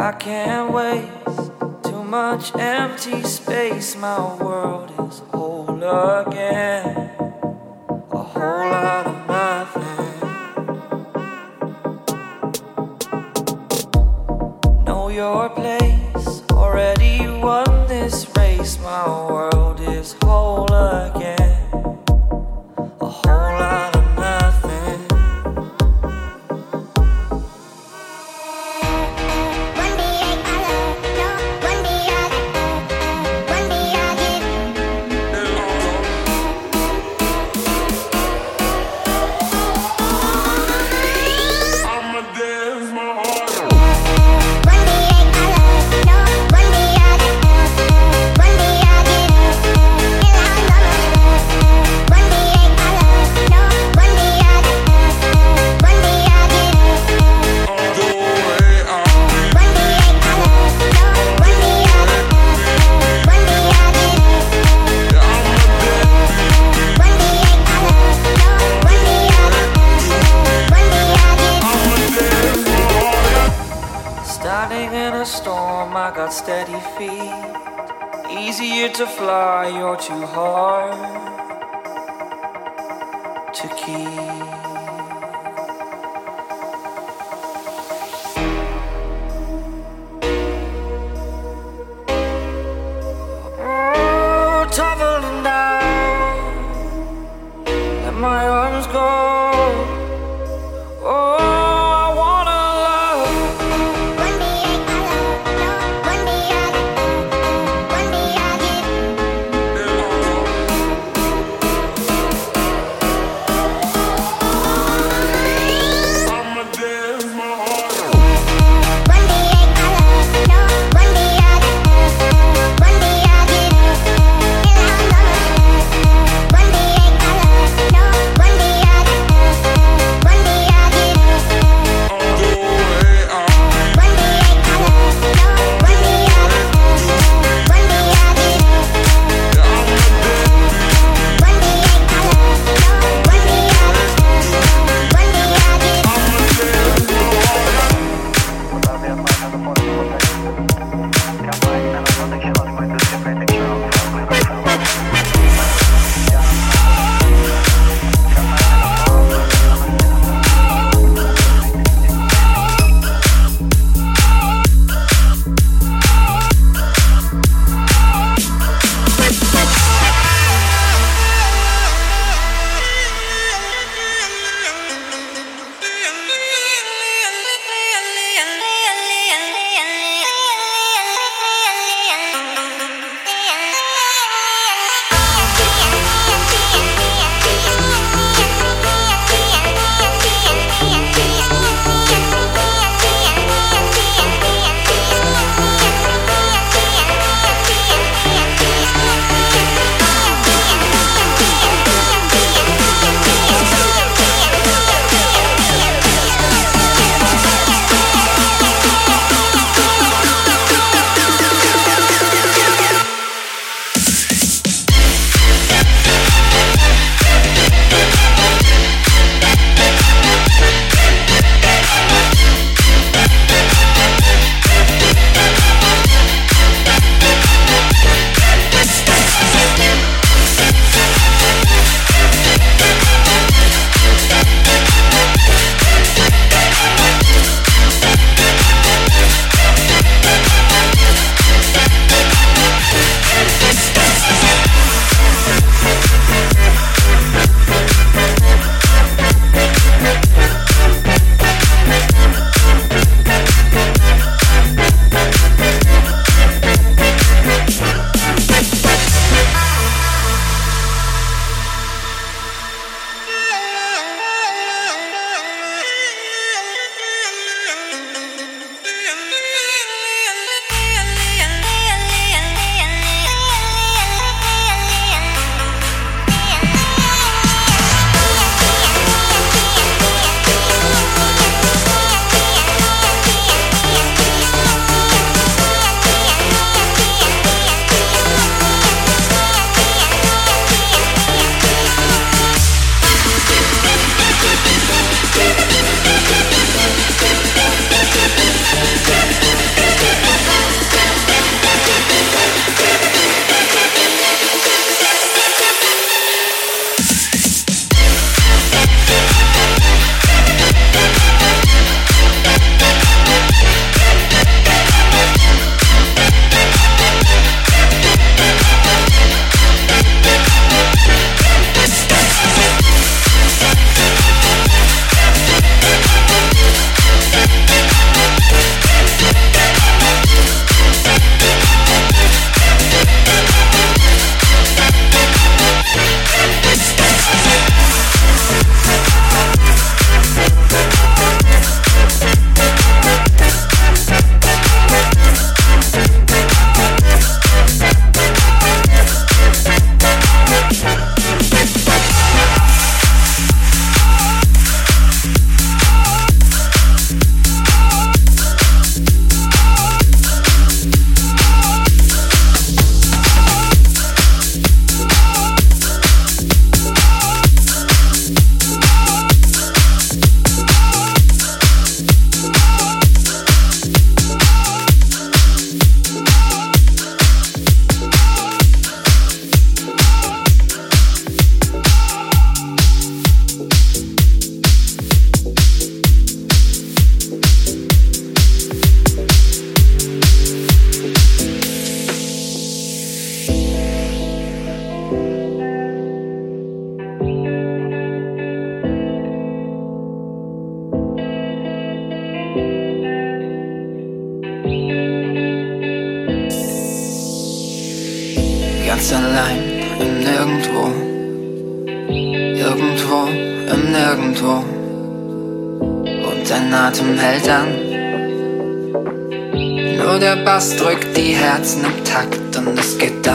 I can't waste too much empty space. My world is whole again. A whole lot of nothing. Know your place. Already won this race. My world is whole again.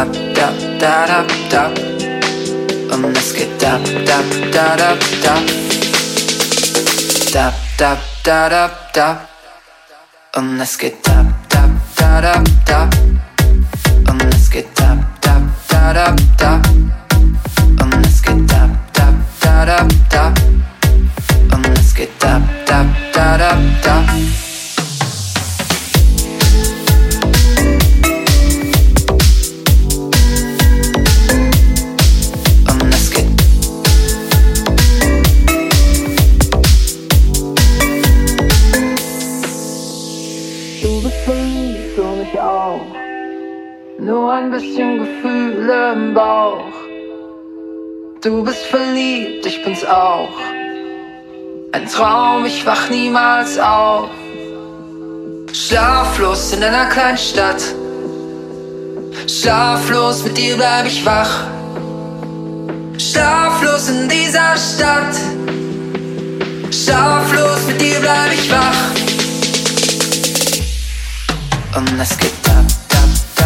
Es geht ab, ab, da, da, da. Und es geht ab, ab, da, da, da. Da, da, da, da, da. Und es geht ab, ab, da, da, da. Und es geht ab, ab, da, da, da. Und es geht ab, ab, da, da, da. Und es geht ab, ab, da, da, da. Ein bisschen Gefühle im Bauch. Du bist verliebt, ich bin's auch. Ein Traum, ich wach niemals auf. Schlaflos in einer Kleinstadt. Schlaflos mit dir bleib ich wach. Schlaflos in dieser Stadt. Schlaflos mit dir bleib ich wach. Und es geht ab,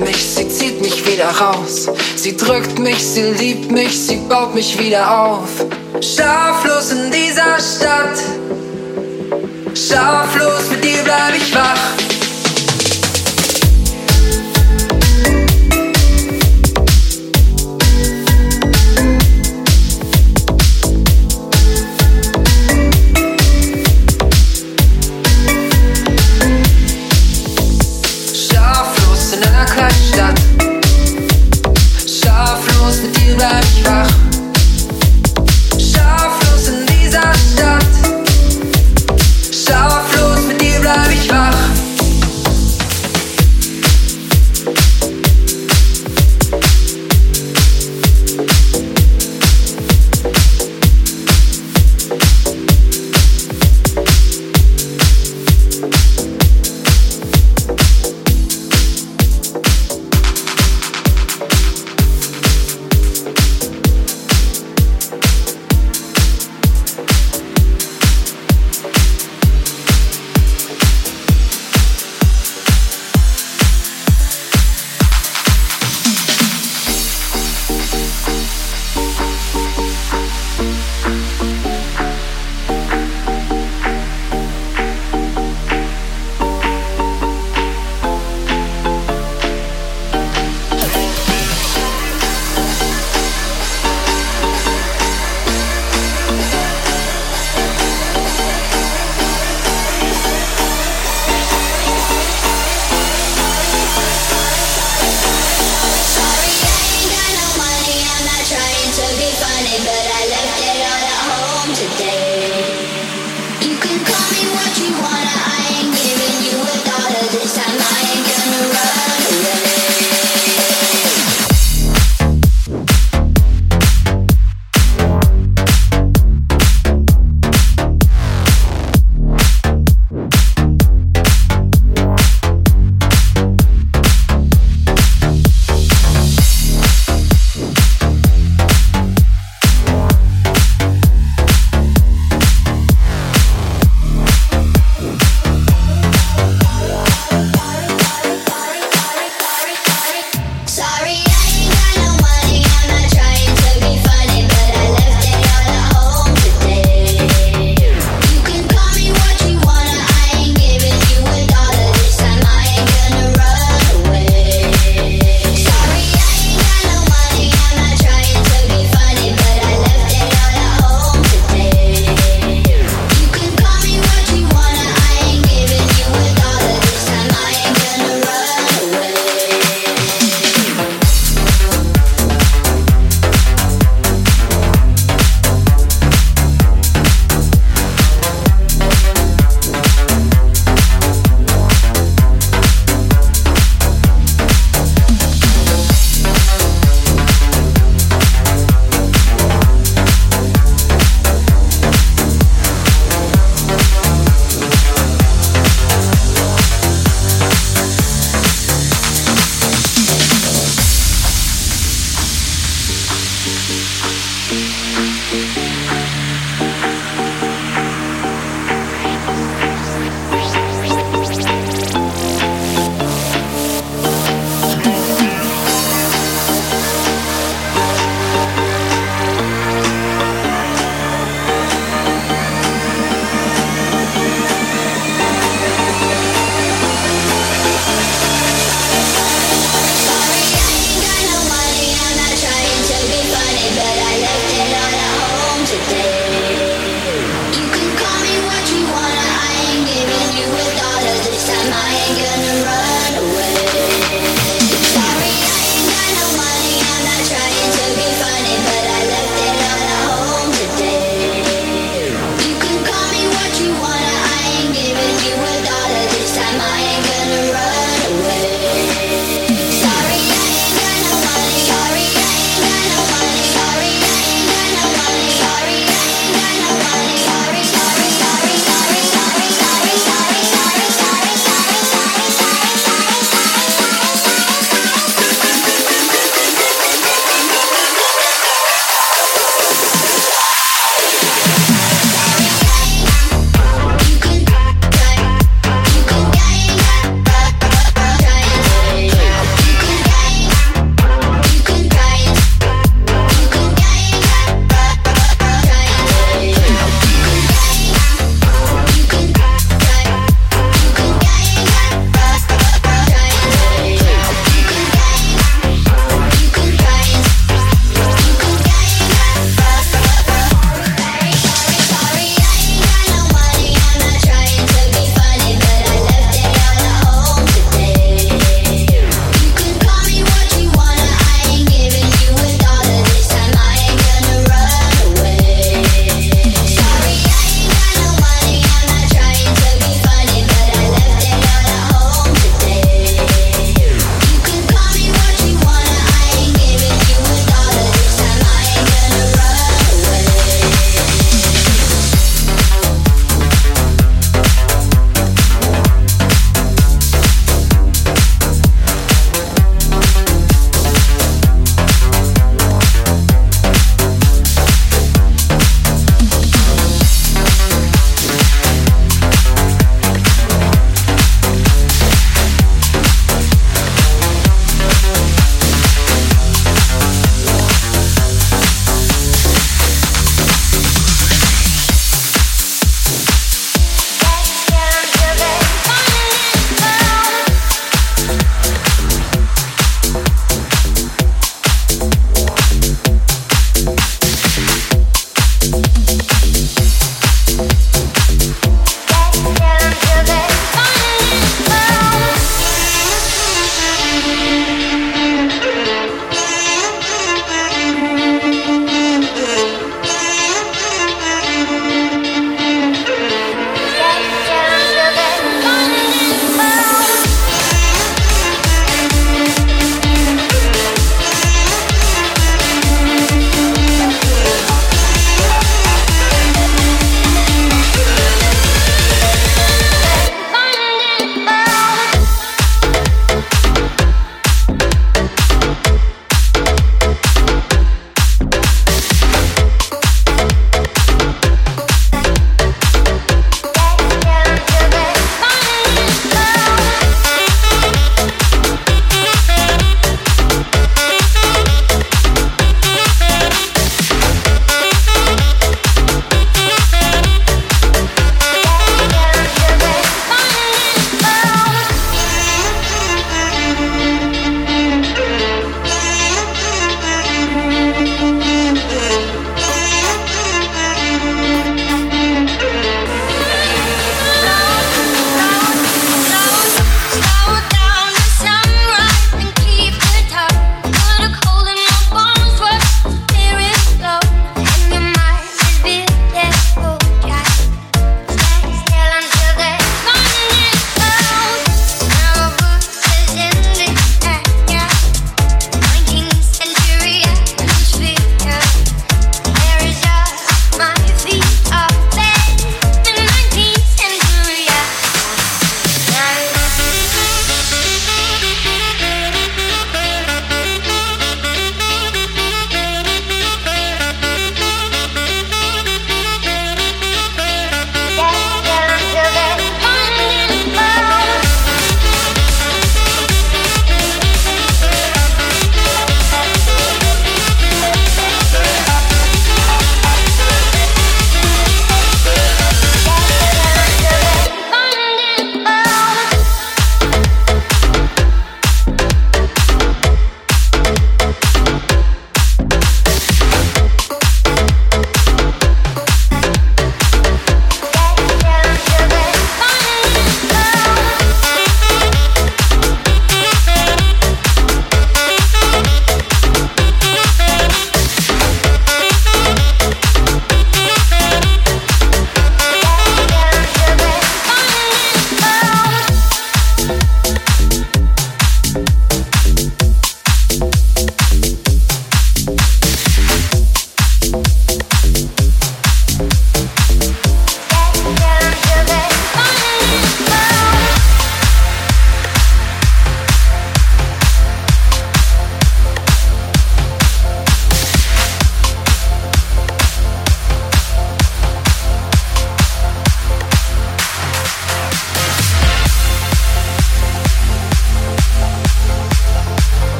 mich, sie zieht mich wieder raus. Sie drückt mich, sie liebt mich, sie baut mich wieder auf. Schlaflos in dieser Stadt. Schlaflos mit dir bleib ich wach.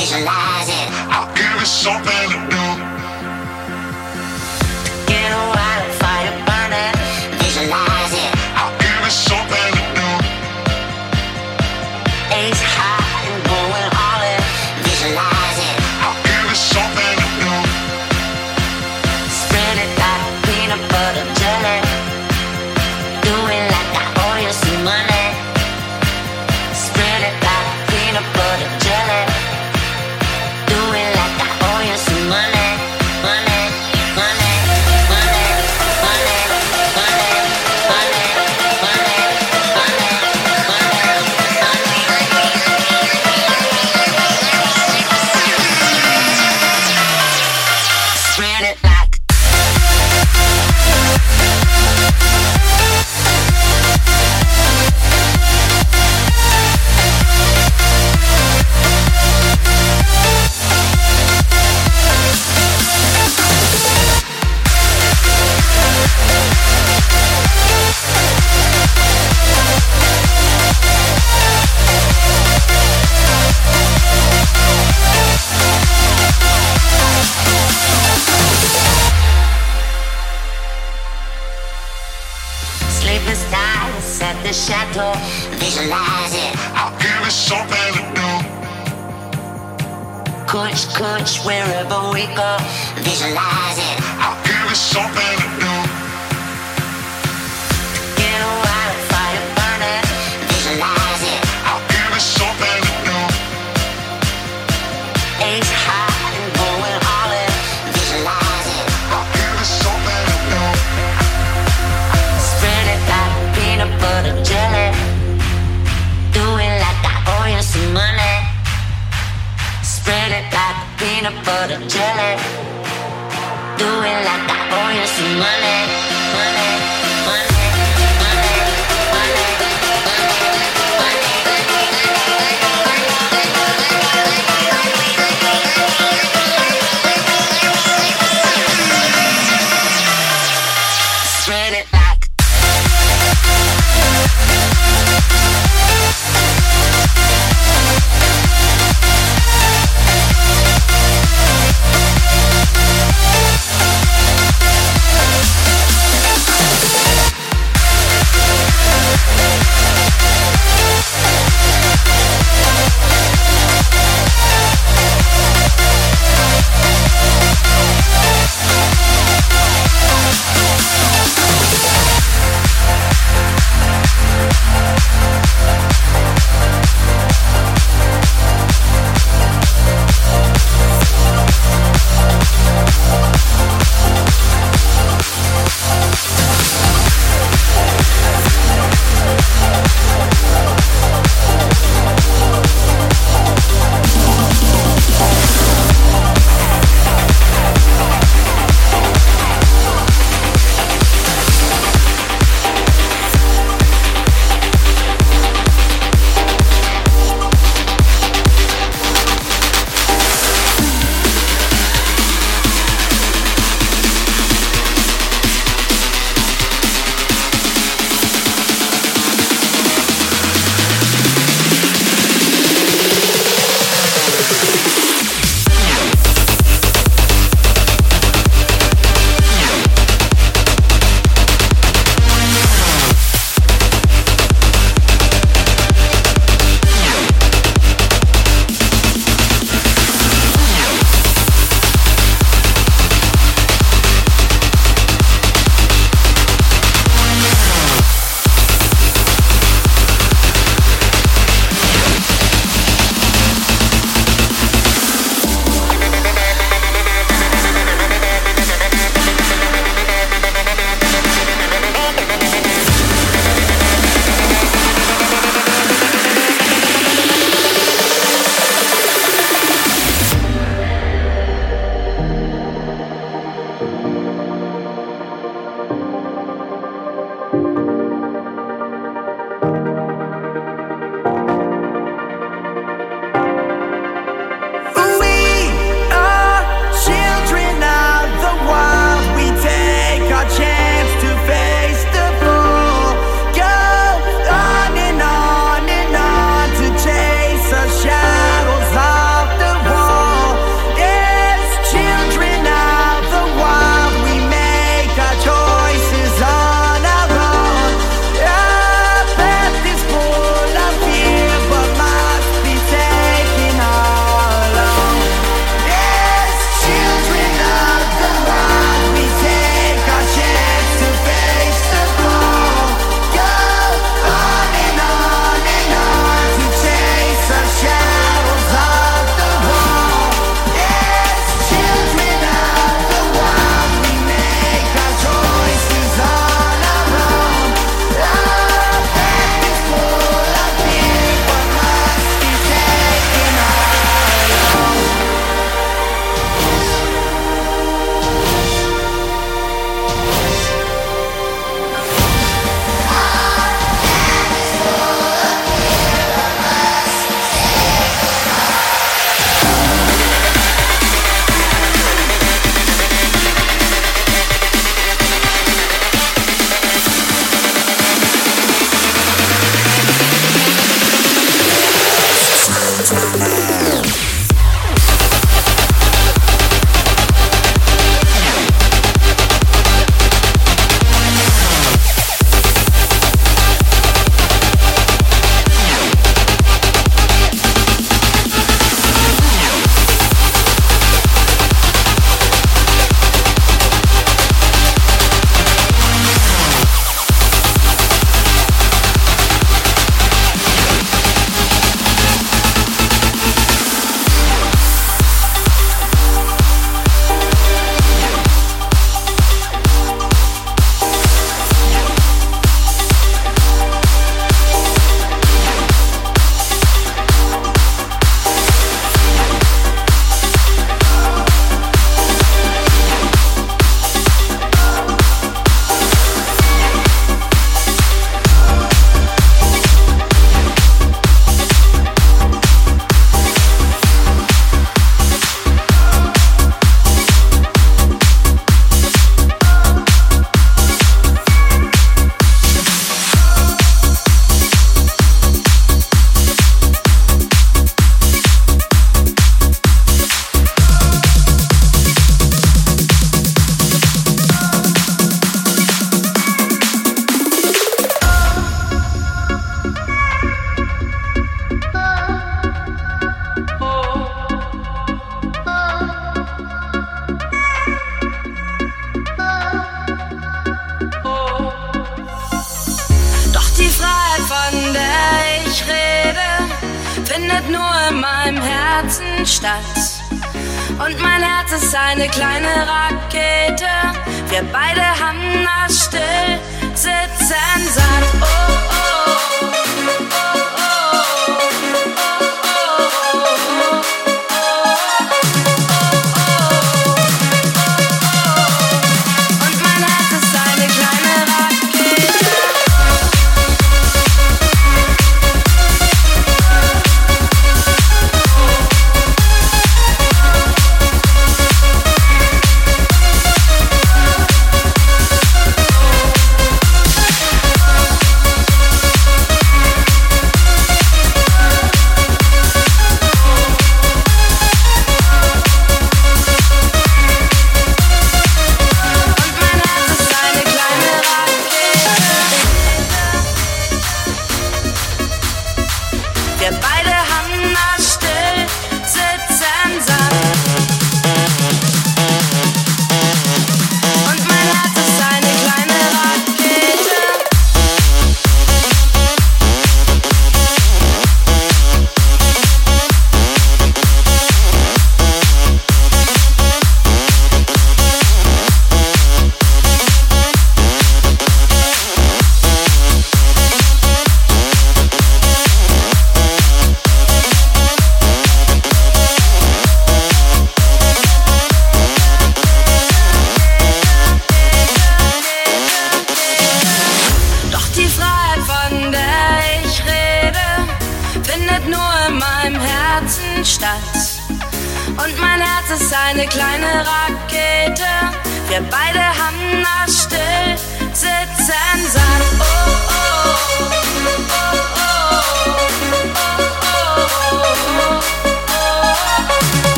visualize it. I'll give you something to do. sort it jelly. it like I owe oh, you some money.